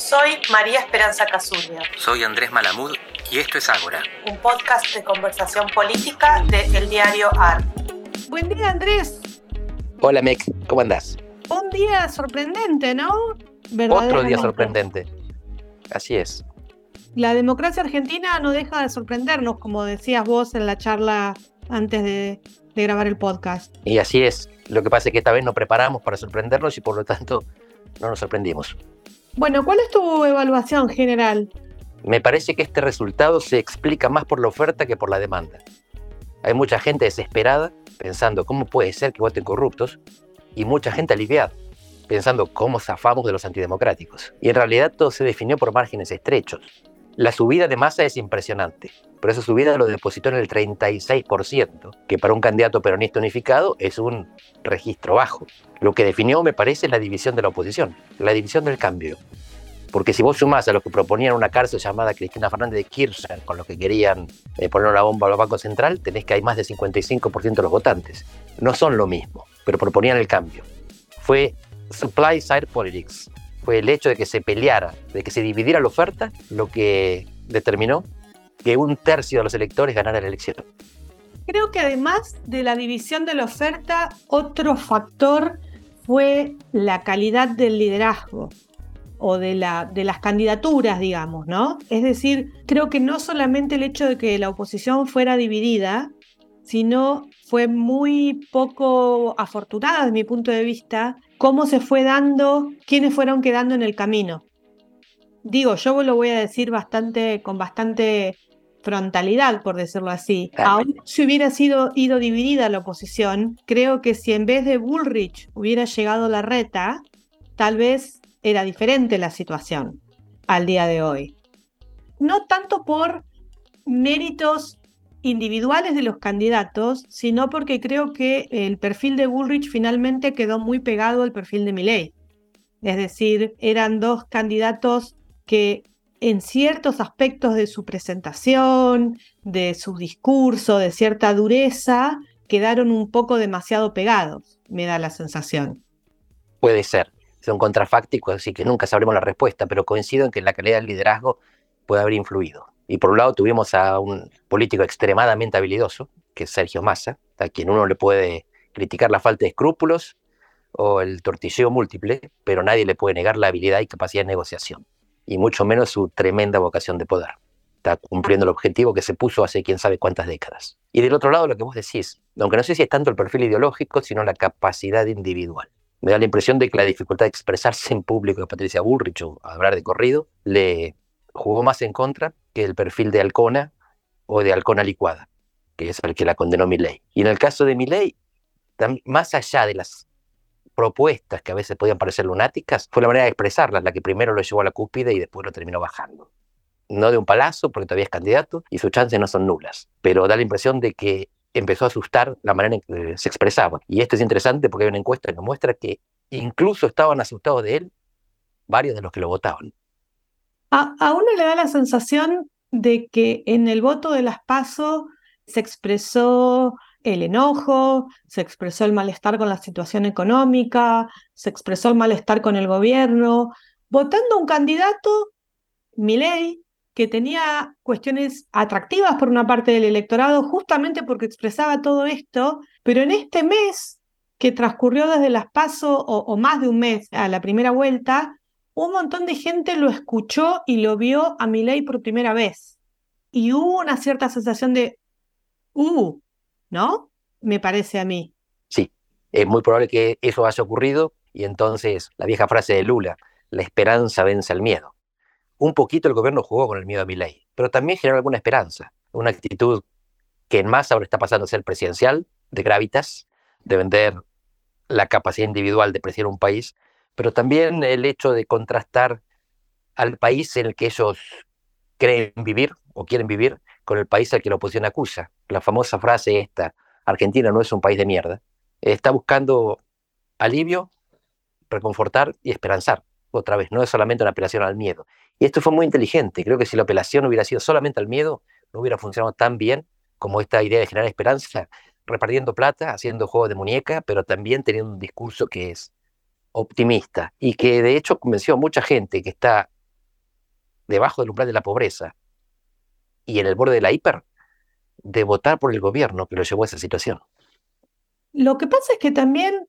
Soy María Esperanza Casuria. Soy Andrés Malamud y esto es Ágora. Un podcast de conversación política de El Diario AR. Buen día, Andrés. Hola, Mec, ¿cómo andás? Un día sorprendente, ¿no? Otro día sorprendente. Así es. La democracia argentina no deja de sorprendernos, como decías vos en la charla antes de, de grabar el podcast. Y así es. Lo que pasa es que esta vez nos preparamos para sorprendernos y por lo tanto no nos sorprendimos. Bueno, ¿cuál es tu evaluación general? Me parece que este resultado se explica más por la oferta que por la demanda. Hay mucha gente desesperada pensando cómo puede ser que voten corruptos y mucha gente aliviada pensando cómo zafamos de los antidemocráticos. Y en realidad todo se definió por márgenes estrechos. La subida de masa es impresionante, pero esa subida lo depositó en el 36%, que para un candidato peronista unificado es un registro bajo. Lo que definió, me parece, la división de la oposición, la división del cambio. Porque si vos sumás a los que proponían una cárcel llamada Cristina Fernández de Kirchner, con los que querían eh, poner una bomba al Banco Central, tenés que hay más del 55% de los votantes. No son lo mismo, pero proponían el cambio. Fue supply side politics. Fue el hecho de que se peleara, de que se dividiera la oferta, lo que determinó que un tercio de los electores ganara la elección. Creo que además de la división de la oferta, otro factor fue la calidad del liderazgo o de, la, de las candidaturas, digamos, ¿no? Es decir, creo que no solamente el hecho de que la oposición fuera dividida, sino fue muy poco afortunada desde mi punto de vista cómo se fue dando, quiénes fueron quedando en el camino. Digo, yo lo voy a decir bastante, con bastante frontalidad, por decirlo así. Aún si hubiera sido ido dividida la oposición, creo que si en vez de Bullrich hubiera llegado la reta, tal vez era diferente la situación al día de hoy. No tanto por méritos individuales de los candidatos, sino porque creo que el perfil de Bullrich finalmente quedó muy pegado al perfil de Milley. Es decir, eran dos candidatos que en ciertos aspectos de su presentación, de su discurso, de cierta dureza, quedaron un poco demasiado pegados, me da la sensación. Puede ser, son contrafácticos, así que nunca sabremos la respuesta, pero coincido en que la calidad del liderazgo puede haber influido. Y por un lado tuvimos a un político extremadamente habilidoso, que es Sergio Massa, a quien uno le puede criticar la falta de escrúpulos o el tortilleo múltiple, pero nadie le puede negar la habilidad y capacidad de negociación, y mucho menos su tremenda vocación de poder. Está cumpliendo el objetivo que se puso hace quién sabe cuántas décadas. Y del otro lado, lo que vos decís, aunque no sé si es tanto el perfil ideológico, sino la capacidad individual. Me da la impresión de que la dificultad de expresarse en público de Patricia Bullrich o hablar de corrido le jugó más en contra que el perfil de Alcona o de Alcona licuada, que es el que la condenó ley. Y en el caso de ley, más allá de las propuestas que a veces podían parecer lunáticas, fue la manera de expresarlas la que primero lo llevó a la cúspide y después lo terminó bajando. No de un palazo, porque todavía es candidato, y sus chances no son nulas, pero da la impresión de que empezó a asustar la manera en que se expresaba. Y esto es interesante porque hay una encuesta que muestra que incluso estaban asustados de él varios de los que lo votaban. A, uno le da la sensación de que en el voto de las PASO se expresó el enojo, se expresó el malestar con la situación económica, se expresó el malestar con el gobierno, votando un candidato, Milei, que tenía cuestiones atractivas por una parte del electorado, justamente porque expresaba todo esto, pero en este mes que transcurrió desde las PASO o más de un mes a la primera vuelta, un montón de gente lo escuchó y lo vio a Milei por primera vez. Y hubo una cierta sensación de, uh, ¿no? Me parece a mí. Sí, es muy probable que eso haya ocurrido y entonces la vieja frase de Lula, la esperanza vence al miedo. Un poquito el gobierno jugó con el miedo a Milei, pero también generó alguna esperanza, una actitud que en más ahora está pasando a ser presidencial, de gravitas, de vender la capacidad individual de presidir un país pero también el hecho de contrastar al país en el que ellos creen vivir o quieren vivir con el país al que la oposición acusa. La famosa frase esta, Argentina no es un país de mierda, está buscando alivio, reconfortar y esperanzar. Otra vez, no es solamente una apelación al miedo. Y esto fue muy inteligente. Creo que si la apelación hubiera sido solamente al miedo, no hubiera funcionado tan bien como esta idea de generar esperanza, repartiendo plata, haciendo juego de muñeca, pero también teniendo un discurso que es optimista y que de hecho convenció a mucha gente que está debajo del umbral de la pobreza y en el borde de la hiper, de votar por el gobierno que lo llevó a esa situación. Lo que pasa es que también,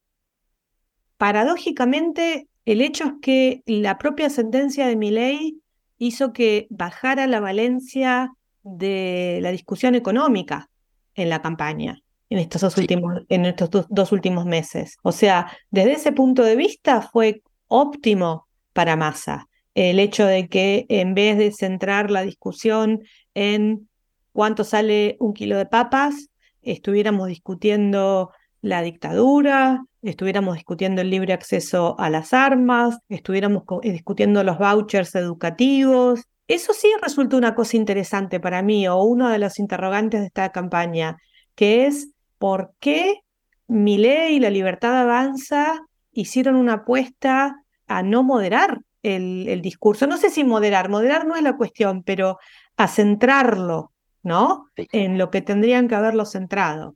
paradójicamente, el hecho es que la propia sentencia de mi ley hizo que bajara la valencia de la discusión económica en la campaña en estos dos, últimos, en estos dos, últimos meses. O sea, desde ese punto de vista fue óptimo para Massa el hecho de que en vez de centrar la discusión en cuánto sale un kilo de papas, estuviéramos discutiendo la dictadura, estuviéramos discutiendo el libre acceso a las armas, estuviéramos discutiendo los vouchers educativos. Eso sí resultó una cosa interesante para mí, o uno de los interrogantes de esta campaña, que es por qué Milei y la Libertad Avanza hicieron una apuesta a no moderar el, el, discurso. No sé si moderar, moderar no es la cuestión, pero a centrarlo, ¿no? En lo que tendrían que haberlo centrado.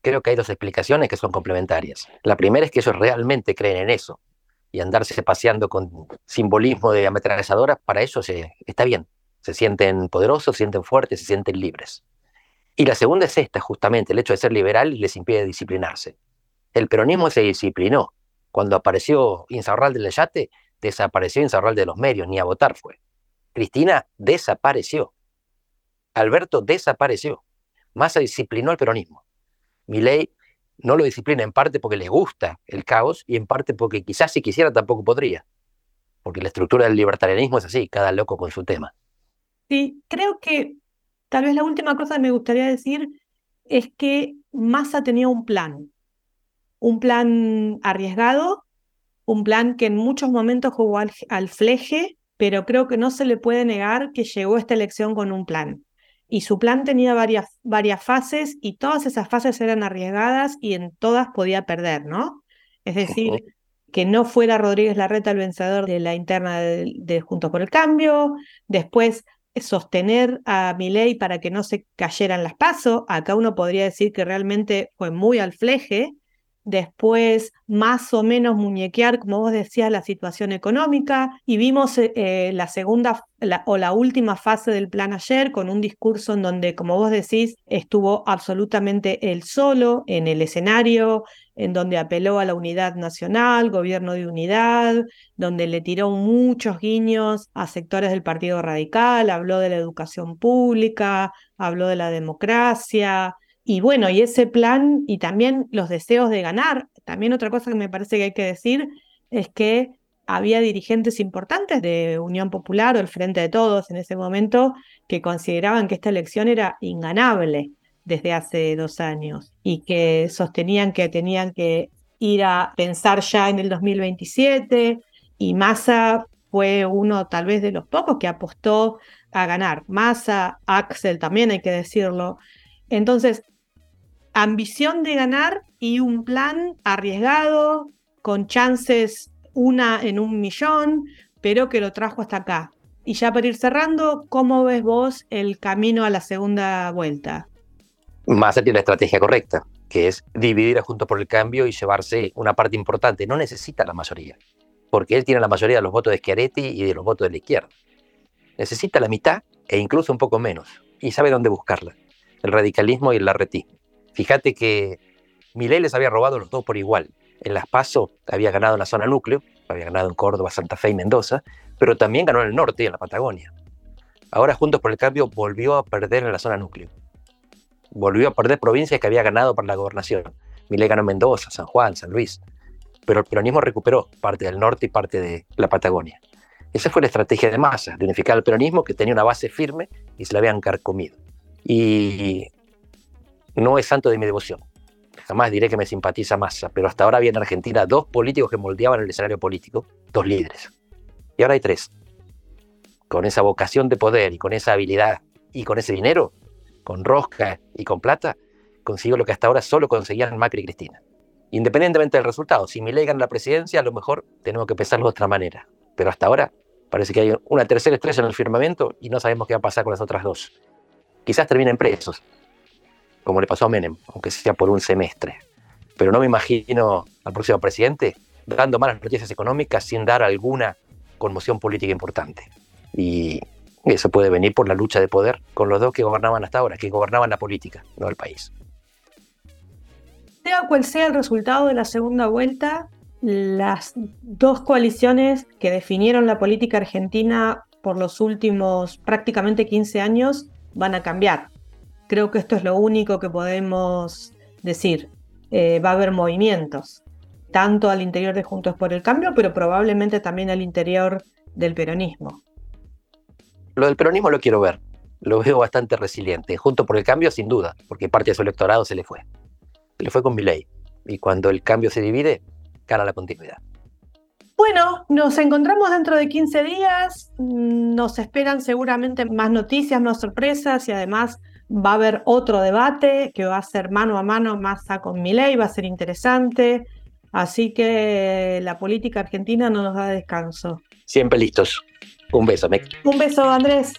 Creo que hay dos explicaciones que son complementarias. La primera es que ellos realmente creen en eso y andarse paseando con simbolismo de ametralladoras, para eso se, está bien. Se sienten poderosos, se sienten fuertes, se sienten libres. Y la segunda es esta, justamente, el hecho de ser liberal les impide disciplinarse. El peronismo se disciplinó. Cuando apareció Insaurral del Yate, desapareció Insaurral de los medios, ni a votar fue. Cristina desapareció. Alberto desapareció. Massa disciplinó al peronismo. Milei no lo disciplina en parte porque le gusta el caos y en parte porque quizás si quisiera tampoco podría. Porque la estructura del libertarianismo es así, cada loco con su tema. Sí, creo que tal vez la última cosa que me gustaría decir es que Massa tenía un plan. Un plan arriesgado, un plan que en muchos momentos jugó al, al fleje, pero creo que no se le puede negar que llegó a esta elección con un plan y su plan tenía varias, varias fases y todas esas fases eran arriesgadas y en todas podía perder, ¿no? Es decir, que no fuera Rodríguez Larreta el vencedor de la interna de, Juntos por el Cambio, después sostener a Milei para que no se cayeran las pasos, acá uno podría decir que realmente fue muy al fleje, después más o menos muñequear, como vos decías, la situación económica y vimos eh, la segunda o la última fase del plan ayer con un discurso en donde, como vos decís, estuvo absolutamente él solo en el escenario, en donde apeló a la unidad nacional, gobierno de unidad, donde le tiró muchos guiños a sectores del Partido Radical, habló de la educación pública, habló de la democracia, y bueno, y ese plan y también los deseos de ganar. También otra cosa que me parece que hay que decir es que había dirigentes importantes de Unión Popular o el Frente de Todos en ese momento que consideraban que esta elección era inganable desde hace dos años y que sostenían que tenían que ir a pensar ya en el 2027 y Massa fue uno tal vez de los pocos que apostó a ganar. Massa, Axel también hay que decirlo. Entonces, ambición de ganar y un plan arriesgado, con chances una en un millón, pero que lo trajo hasta acá. Y ya para ir cerrando, ¿cómo ves vos el camino a la segunda vuelta? Más tiene la estrategia correcta, que es dividir a Juntos por el Cambio y llevarse una parte importante. No necesita la mayoría, porque él tiene la mayoría de los votos de Schiaretti y de los votos de la izquierda. Necesita la mitad e incluso un poco menos, y sabe dónde buscarla, el radicalismo y el larretismo. Fíjate que Milei les había robado los dos por igual. En Las Paso había ganado en la zona núcleo, había ganado en Córdoba, Santa Fe y Mendoza, pero también ganó en el norte y en la Patagonia. Ahora Juntos por el Cambio volvió a perder en la zona núcleo. Volvió a perder provincias que había ganado para la gobernación. Milei ganó en Mendoza, San Juan, San Luis. Pero el peronismo recuperó parte del norte y parte de la Patagonia. Esa fue la estrategia de Massa, de unificar al peronismo que tenía una base firme y se la habían carcomido. Y no es santo de mi devoción. Jamás diré que me simpatiza Massa, pero hasta ahora había en Argentina dos políticos que moldeaban el escenario político, dos líderes. Y ahora hay tres. Con esa vocación de poder y con esa habilidad y con ese dinero, con rosca y con plata, consigo lo que hasta ahora solo conseguían Macri y Cristina. Independientemente del resultado, si Milei gana la presidencia, a lo mejor tenemos que pensarlo de otra manera. Pero hasta ahora parece que hay una tercera estrella en el firmamento y no sabemos qué va a pasar con las otras dos. Quizás terminen presos, como le pasó a Menem, aunque sea por un semestre. Pero no me imagino al próximo presidente dando malas noticias económicas sin dar alguna conmoción política importante. Y eso puede venir por la lucha de poder con los dos que gobernaban hasta ahora, que gobernaban la política, no el país. Sea cual sea el resultado de la segunda vuelta, las dos coaliciones que definieron la política argentina por los últimos prácticamente 15 años van a cambiar. Creo que esto es lo único que podemos decir. Eh, va a haber movimientos, tanto al interior de Juntos por el Cambio, pero probablemente también al interior del peronismo. Lo del peronismo lo quiero ver, lo veo bastante resiliente. Junto por el Cambio, sin duda, porque parte de su electorado se le fue. Se le fue con mi ley. Y cuando el cambio se divide, cara a la continuidad. Bueno, nos encontramos dentro de 15 días, mm, nos esperan seguramente más noticias, más sorpresas y además va a haber otro debate que va a ser mano a mano Massa con Milei, va a ser interesante, así que la política argentina no nos da descanso. Siempre listos. Un beso, Mec. Un beso, Andrés.